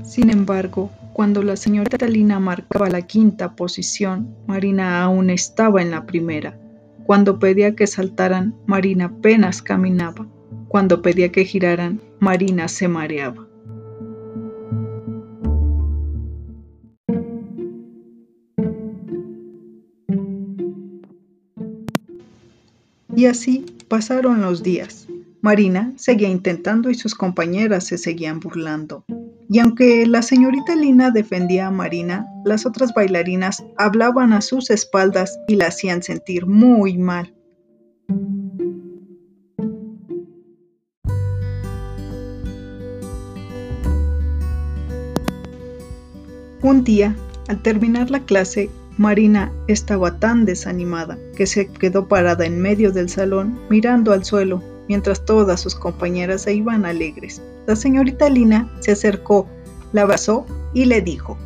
Sin embargo, cuando la señorita Lina marcaba la quinta posición, Marina aún estaba en la primera. Cuando pedía que saltaran, Marina apenas caminaba. Cuando pedía que giraran, Marina se mareaba. Y así pasaron los días. Marina seguía intentando y sus compañeras se seguían burlando. Y aunque la señorita Lina defendía a Marina, las otras bailarinas hablaban a sus espaldas y la hacían sentir muy mal. Un día, al terminar la clase, Marina estaba tan desanimada que se quedó parada en medio del salón mirando al suelo mientras todas sus compañeras se iban alegres. La señorita Lina se acercó, la abrazó y le dijo,